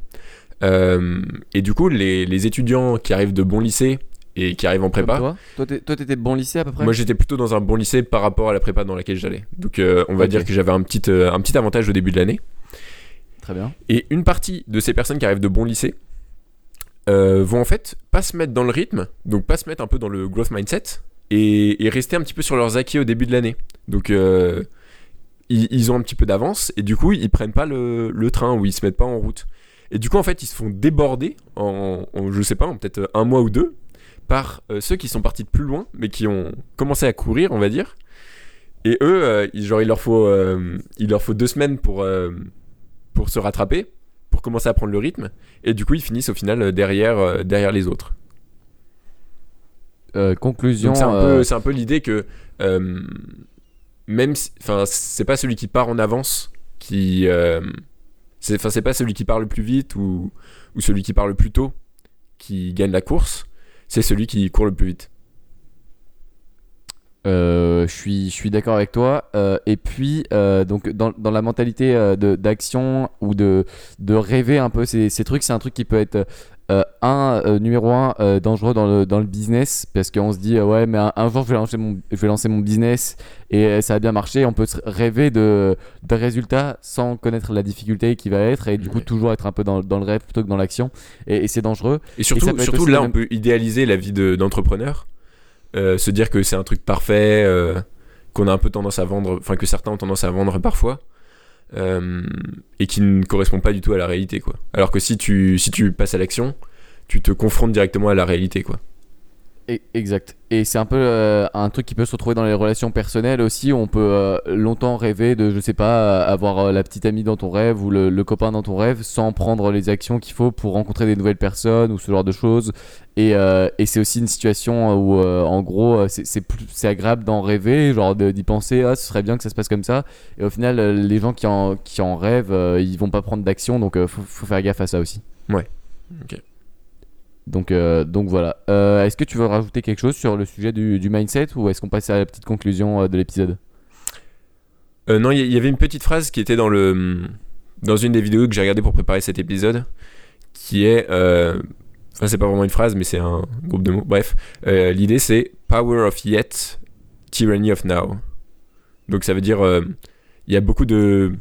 Euh, et du coup, les, les étudiants qui arrivent de bons lycées et qui arrivent en Comme prépa, toi Toi, toi, t'étais bon lycée à peu près moi j'étais plutôt dans un bon lycée par rapport à la prépa dans laquelle j'allais. Donc euh, on va dire que j'avais un petit, euh, un petit avantage au début de l'année. Très bien. Et une partie de ces personnes qui arrivent de bons lycées euh, vont en fait pas se mettre dans le rythme, donc pas se mettre un peu dans le growth mindset et, et rester un petit peu sur leurs acquis au début de l'année. Donc ils, ils ont un petit peu d'avance et du coup ils prennent pas le, le train ou ils se mettent pas en route. Et du coup en fait ils se font déborder en, en, je sais pas, en peut-être un mois ou deux par euh, ceux qui sont partis de plus loin mais qui ont commencé à courir on va dire. Et eux, euh, ils- genre il leur faut, euh, il leur faut deux semaines pour pour se rattraper, pour commencer à prendre le rythme, et du coup ils finissent au final derrière, derrière les autres. Conclusion. C'est un, peu, c'est un peu l'idée que même, si- enfin c'est pas celui qui part en avance qui, c'est pas celui qui part le plus vite ou, ou celui qui part le plus tôt qui gagne la course, c'est celui qui court le plus vite. Euh, je suis, d'accord avec toi. Euh, et puis, euh, donc, dans, dans la mentalité d'action ou de, de rêver un peu ces, ces trucs, c'est un truc qui peut être euh, un euh, numéro un euh, dangereux dans le, dans le business parce qu'on se dit ouais, mais un, un jour je vais lancer mon, je vais lancer mon business et ça va bien marcher. On peut rêver de, de résultats sans connaître la difficulté qui va être et du coup Ouais. toujours être un peu dans, dans le rêve plutôt que dans l'action. Et, et c'est dangereux. Et surtout, surtout là, on peut idéaliser la vie de- d'entrepreneur, se dire que c'est un truc parfait, qu'on a un peu tendance à vendre, enfin que certains ont tendance à vendre parfois, et qui ne correspond pas du tout à la réalité, quoi. Alors que si tu, si tu passes à l'action, tu te confrontes directement à la réalité, quoi. Et- Exact. Et c'est un peu euh, un truc qui peut se retrouver dans les relations personnelles aussi. On peut euh, longtemps rêver de, je sais pas, euh, avoir la petite amie dans ton rêve ou le, copain dans ton rêve sans prendre les actions qu'il faut pour rencontrer des nouvelles personnes ou ce genre de choses. Et, et c'est aussi une situation où, en gros, c'est- agréable d'en rêver, genre d'y penser, ah, ce serait bien que ça se passe comme ça. Et au final, les gens qui en, qui en rêvent, ils vont pas prendre d'action, donc faut, faut faire gaffe à ça aussi. Ouais. Ok. Donc, euh, donc voilà. Euh, est-ce que tu veux rajouter quelque chose sur le sujet du, mindset ou est-ce qu'on passe à la petite conclusion euh, de l'épisode? Non, il y, y avait une petite phrase qui était dans le dans une des vidéos que j'ai regardé pour préparer cet épisode, qui est, enfin c'est pas vraiment une phrase, mais c'est un groupe de mots. Bref, l'idée c'est Power of Yet, Tyranny of Now. Donc ça veut dire, il y a beaucoup de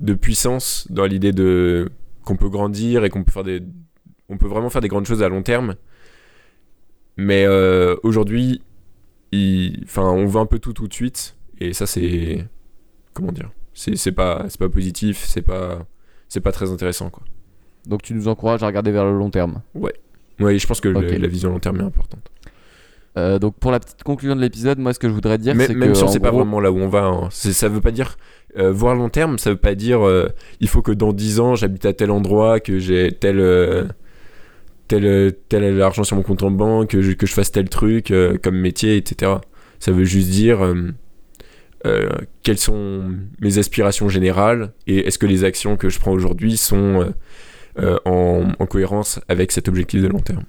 de puissance dans l'idée de qu'on peut grandir et qu'on peut faire des, on peut vraiment faire des grandes choses à long terme. Mais euh, aujourd'hui, il- enfin, on veut un peu tout tout de suite, et ça c'est comment dire c'est pas pas positif c'est pas pas très intéressant quoi Donc tu nous encourages à regarder vers le long terme. ouais je pense que le- la vision long terme est importante Euh, donc pour la petite conclusion de l'épisode, moi ce que je voudrais dire, c'est même si on sait pas vraiment là où on va hein. Ça veut pas dire euh, voir long terme ça veut pas dire euh, il faut que dans 10 ans j'habite à tel endroit que j'ai tel tel tel argent sur mon compte en banque que je, que je fasse tel truc euh, comme métier etc ça veut juste dire euh, euh, quelles sont mes aspirations générales et est-ce que les actions que je prends aujourd'hui sont en, en cohérence avec cet objectif de long terme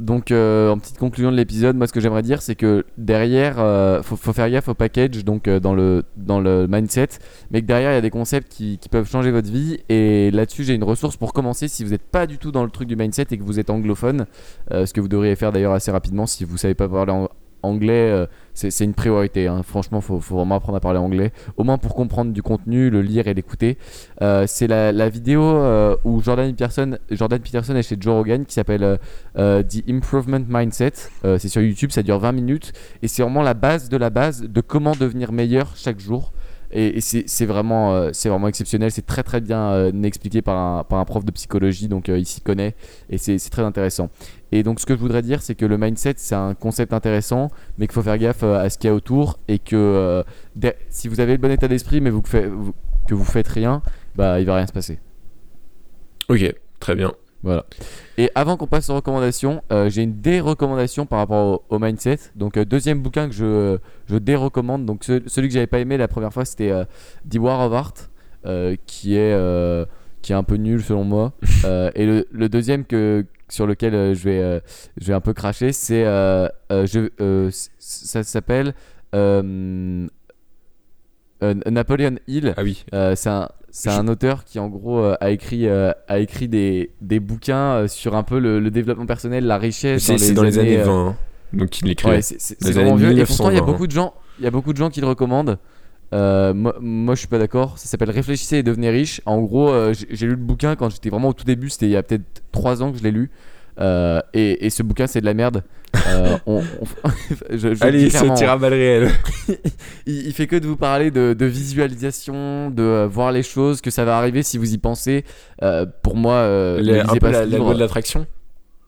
Donc, euh, en petite conclusion de l'épisode, moi, ce que j'aimerais dire, c'est que derrière, euh, faut, faire gaffe au package, donc euh, dans, le, dans le mindset, mais que derrière, il y a des concepts qui, qui peuvent changer votre vie. Et là-dessus, j'ai une ressource pour commencer. Si vous n'êtes pas du tout dans le truc du mindset et que vous êtes anglophone, euh, ce que vous devriez faire d'ailleurs assez rapidement si vous savez pas parler anglais, c'est une priorité. hein. Franchement, faut, faut vraiment apprendre à parler anglais, au moins pour comprendre du contenu, le lire et l'écouter. Euh, c'est la, vidéo euh, où Jordan Peterson, Jordan Peterson est chez Joe Rogan qui s'appelle euh, The Improvement Mindset. C'est sur YouTube, ça dure 20 minutes et c'est vraiment la base de la base de comment devenir meilleur chaque jour. Et, c'est vraiment, euh, vraiment exceptionnel, c'est très très bien euh, expliqué par un, prof de psychologie, donc euh, il s'y connaît et c'est très intéressant. Et donc ce que je voudrais dire, c'est que le mindset, c'est un concept intéressant, mais qu'il faut faire gaffe à ce qu'il y a autour et que si vous avez le bon état d'esprit, mais que vous faites rien, bah il va rien se passer. ok très bien Voilà. Et avant qu'on passe aux recommandations, euh, j'ai une dérecommandation par rapport au, au mindset. Donc euh, deuxième bouquin que je, je dérecommande. Donc ce- celui que j'avais pas aimé la première fois, c'était euh, The War of Art, euh, qui est qui est un peu nul selon moi. Et le, le deuxième que sur lequel je, vais, je vais un peu cracher, c'est. je- ça s'appelle. Napoleon Hill. Ah oui. C'est un, c'est un auteur qui, en gros, euh, a écrit, euh, a écrit des, des bouquins euh, sur un peu le, le développement personnel, la richesse. C'est dans les années euh, 20. hein. Donc il l'écrit. Ouais, c'est vraiment années vieux. Et pourtant, il y a 1920, beaucoup de gens, il y a beaucoup de gens qui le recommandent. Euh, moi, moi, je suis pas d'accord. Ça s'appelle Réfléchissez et devenez riche. En gros, j'ai j'ai lu le bouquin quand j'étais vraiment au tout début. C'était il y a peut-être 3 ans que je l'ai lu. Euh, et, et ce bouquin, c'est de la merde. Euh, on- on- je- je le dis Allez, ça clairement. tire à balles réelles. il, il fait que de vous parler de, de visualisation, de euh, voir les choses, que ça va arriver si vous y pensez. Pour moi, Les- un peu la, la loi de l'attraction.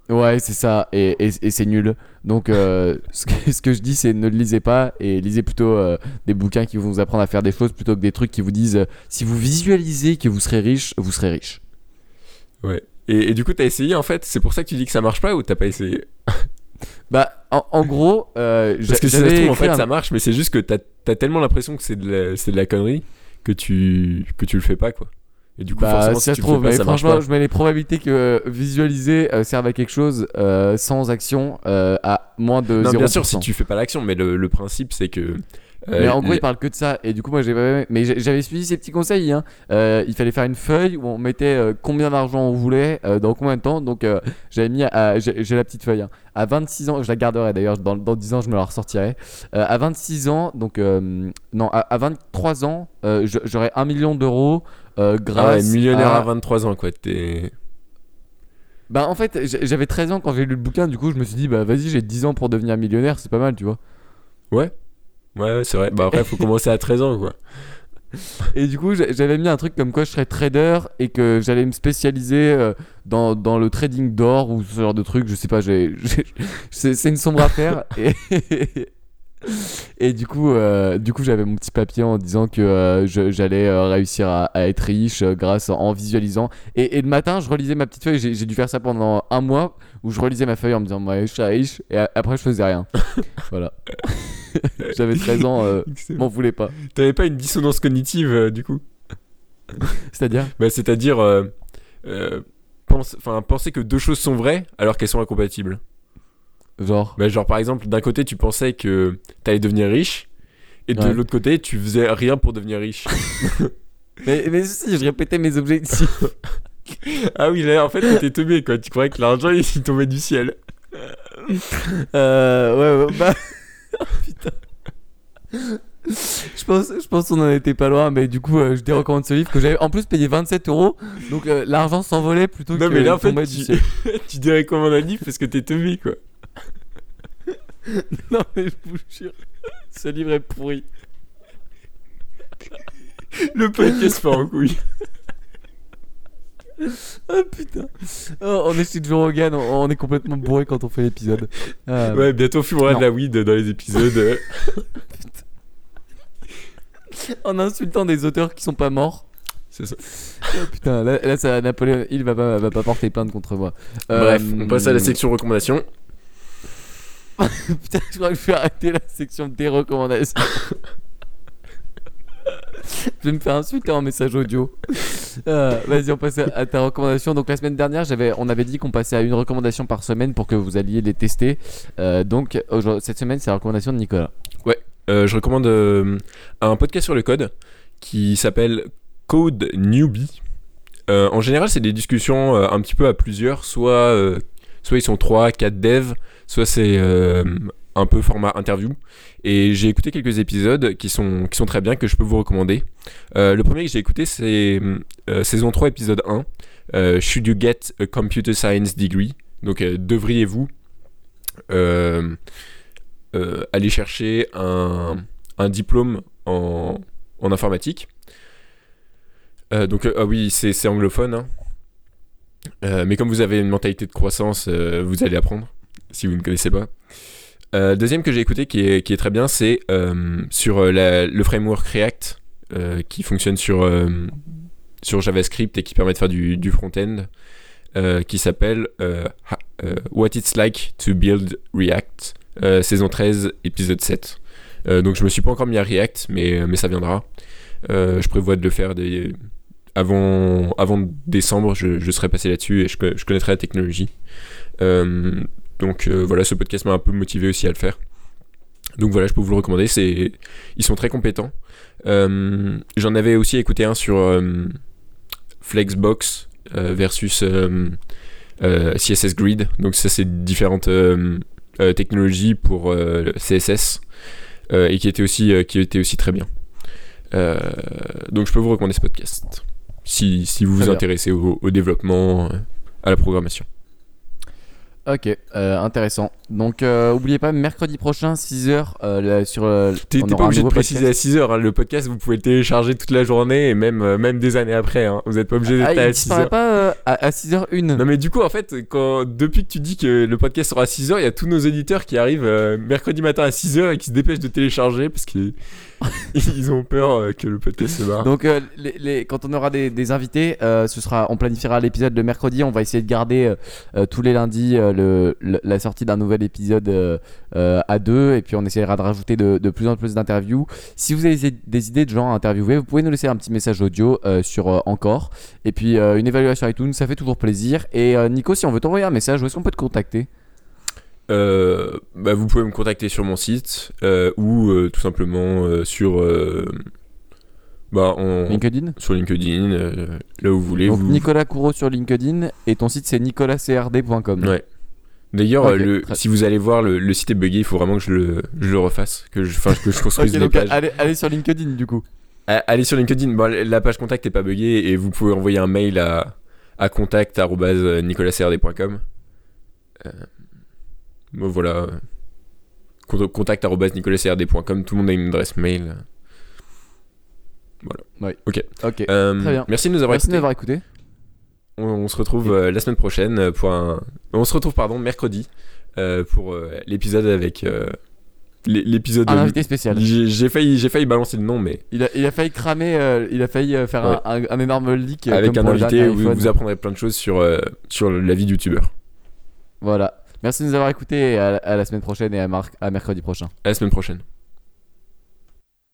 Ouais, c'est ça, et, et- et c'est nul. Donc, euh, ce, que, ce que je dis, c'est ne le lisez pas et lisez plutôt euh, des bouquins qui vont vous apprendre à faire des choses plutôt que des trucs qui vous disent euh, si vous visualisez que vous serez riche, vous serez riche. Ouais. Et, et du coup, t'as essayé en fait C'est pour ça que tu dis que ça marche pas ou t'as pas essayé Bah, en, en gros, euh, Parce que si ça se trouve, en fait, un- ça marche, mais c'est juste que t'as as tellement l'impression que c'est de, la- c'est de la connerie que tu, que tu le fais pas, quoi. Et du coup, Bah, forcément, si ça se trouve, mais franchement, je mets les probabilités que euh, visualiser euh, serve à quelque chose euh, sans action euh, à moins de Non, 0%. bien sûr, si tu fais pas l'action, mais le, le principe, c'est que. Mais euh, en gros, il parle que de ça. Et du coup, moi, j'ai pas- mais j'avais suivi ces petits conseils. Hein. Euh, il fallait faire une feuille où on mettait euh, combien d'argent on voulait, dans combien de temps. Donc, j'avais mis. à- J'ai la petite feuille. hein. À 26 ans, je la garderai d'ailleurs. Dans, dans 10 ans, je me la ressortirai. À 26 ans, donc. non, à, à 23 ans, j'aurai 1 million d'euros euh, Ah ouais, grâce. millionnaire à... à 23 ans, quoi. T'es. Bah, en fait, j'avais 13 ans quand j'ai lu le bouquin. Du coup, je me suis dit, bah, vas-y, j'ai 10 ans pour devenir millionnaire. C'est pas mal, tu vois. Ouais. Ouais, ouais, c'est vrai. Bah après, faut commencer à 13 ans, quoi. Et du coup, j'a- j'avais mis un truc comme quoi je serais trader et que j'allais me spécialiser euh, dans, dans le trading d'or ou ce genre de truc. Je sais pas, c'est une sombre affaire. Et, et du coup, euh, du coup, j'avais mon petit papier en disant que euh, j'allais euh, réussir à, à être riche grâce en visualisant. Et, et le matin, je relisais ma petite feuille. J'ai dû faire ça pendant un mois où je relisais ma feuille en me disant, ouais, je suis riche. Et a- après, je faisais rien. voilà. J'avais 13 ans, m'en voulais pas. T'avais pas une dissonance cognitive, du coup? C'est-à-dire? Bah, c'est-à-dire. penser que deux choses sont vraies alors qu'elles sont incompatibles. Genre. Bah, genre, par exemple, d'un côté, tu pensais que t'allais devenir riche. Et de Ouais. l'autre côté, tu faisais rien pour devenir riche. Mais, mais si, je répétais mes objectifs. ah oui, là, en fait, t'étais teubé, quoi. Tu croyais que l'argent, il tombait du ciel. euh, ouais, ouais, bah. Putain. Je pense, je pense qu'on en était pas loin, mais du coup, euh, je dérecommande ce livre que j'avais en plus payé 27 euros. Donc euh, l'argent s'envolait plutôt Non, que mais là, en fait, tu- tu comment un livre parce que t'es teubé, quoi. Non, mais je vous jure, ce livre est pourri. Le podcast part en couille. Ah putain. Oh, on est chez Joe Rogan, on, on est complètement bourré quand on fait l'épisode. Ah, Ouais, bientôt, on fumera Non. de la weed dans les épisodes. euh. En insultant des auteurs qui sont pas morts. C'est ça. Oh, putain, là, là, ça, Napoléon, il va pas, va pas porter plainte contre moi. Bref, Euh, on passe à la section recommandations. Putain, je crois que je vais arrêter la section des recommandations. je vais me faire insulter en message audio. Euh, Vas-y, on passe à, ta recommandation. Donc la semaine dernière, on avait dit qu'on passait à une recommandation par semaine pour que vous alliez les tester. Euh, donc cette semaine, c'est la recommandation de Nicolas. Euh, je recommande un podcast sur le code qui s'appelle Code Newbie. En général, c'est des discussions un petit peu à plusieurs. Soit, soit ils sont 3, 4 devs, soit c'est euh, un peu format interview. Et j'ai écouté quelques épisodes qui sont, qui sont très bien, que je peux vous recommander. Euh, le premier que j'ai écouté, c'est euh, saison 3, épisode 1. euh, Should you get a computer science degree Donc, devriez-vous aller chercher un, un diplôme en, en informatique? Donc, ah oui, c'est c'est anglophone. hein. Euh, mais comme vous avez une mentalité de croissance, euh, vous allez apprendre, si vous ne connaissez pas. Euh, deuxième que j'ai écouté qui est, très bien, c'est sur le framework React qui fonctionne sur, JavaScript et qui permet de faire du, front-end, qui s'appelle Ha- What It's Like to Build React, saison 13, épisode 7. Euh, donc je me suis pas encore mis à React, mais, ça viendra. Je prévois de le faire des, avant, décembre, je, je serai passé là-dessus et je, je connaîtrai la technologie. Euh, donc euh, voilà, ce podcast m'a un peu motivé aussi à le faire. Donc voilà, je peux vous le recommander. Ils sont très compétents. Euh, j'en avais aussi écouté un sur Flexbox versus CSS Grid. Donc ça, c'est différentes technologies pour CSS et qui était aussi, qui était aussi très bien. donc je peux vous recommander ce podcast si, si vous Très vous bien. intéressez au, au développement, à la programmation. Ok, euh, intéressant. Donc, euh, oubliez pas, mercredi prochain, 6h, sur. euh, T'es on t'es pas obligé de préciser podcast. à 6h. Le podcast, vous pouvez le télécharger toute la journée et même, euh, même des années après. hein. Vous n'êtes pas obligé d'être Ah, à il 6h. disparaît pas euh, à, 6h01. Non mais du coup en fait quand depuis que tu dis que le podcast sera à 6h il y a tous nos éditeurs qui arrivent euh, mercredi matin à 6h et qui se dépêchent de télécharger parce qu'ils ils ont peur euh, que le podcast se barre. Donc, euh, quand on aura des, invités, euh, ce sera, on planifiera l'épisode de mercredi. On va essayer de garder tous les lundis le, le- la sortie d'un nouvel épisode à deux. Et puis, on essaiera de rajouter de, plus en plus d'interviews. Si vous avez des- idées de gens à interviewer, vous pouvez nous laisser un petit message audio sur Encore. Et puis, une évaluation iTunes, ça fait toujours plaisir. Et Nico, si on veut t'envoyer un message, où est-ce qu'on peut te contacter? Euh, bah, vous pouvez me contacter sur mon site euh, ou euh, tout simplement sur bah, LinkedIn sur LinkedIn là où vous voulez. Donc, vous... Nicolas Courreau sur LinkedIn. Et ton site, c'est nicolascrd.com. Ouais. D'ailleurs, si vous allez voir le, le site est buggé, il faut vraiment que je le, je le refasse, que je, enfin, que je construise Ok, des pages. allez, allez sur LinkedIn du coup. Allez sur LinkedIn, bon, la page contact n'est pas buggée et vous pouvez envoyer un mail à, à contact.nicolascrd.com. Euh, bon, voilà. Cont- Contact.nicolascrd.com, tout le monde a une adresse mail. Ok, Euh, Très bien. Merci de nous avoir merci d'avoir écouté. On, on se retrouve euh, la semaine prochaine pour un. On se retrouve, pardon, mercredi euh, pour euh, l'épisode avec. euh, l'é- l'épisode. Un invité spécial. J'ai failli, j'ai failli balancer le nom, mais Il a, il a failli cramer, euh, il a failli euh, faire un, un- un énorme leak. euh, avec comme un invité, dernier vous, apprendrez plein de choses sur, euh, sur la vie de youtubeur. Voilà. Merci de nous avoir écoutés à la semaine prochaine et à, mar- à mercredi prochain. À la semaine prochaine.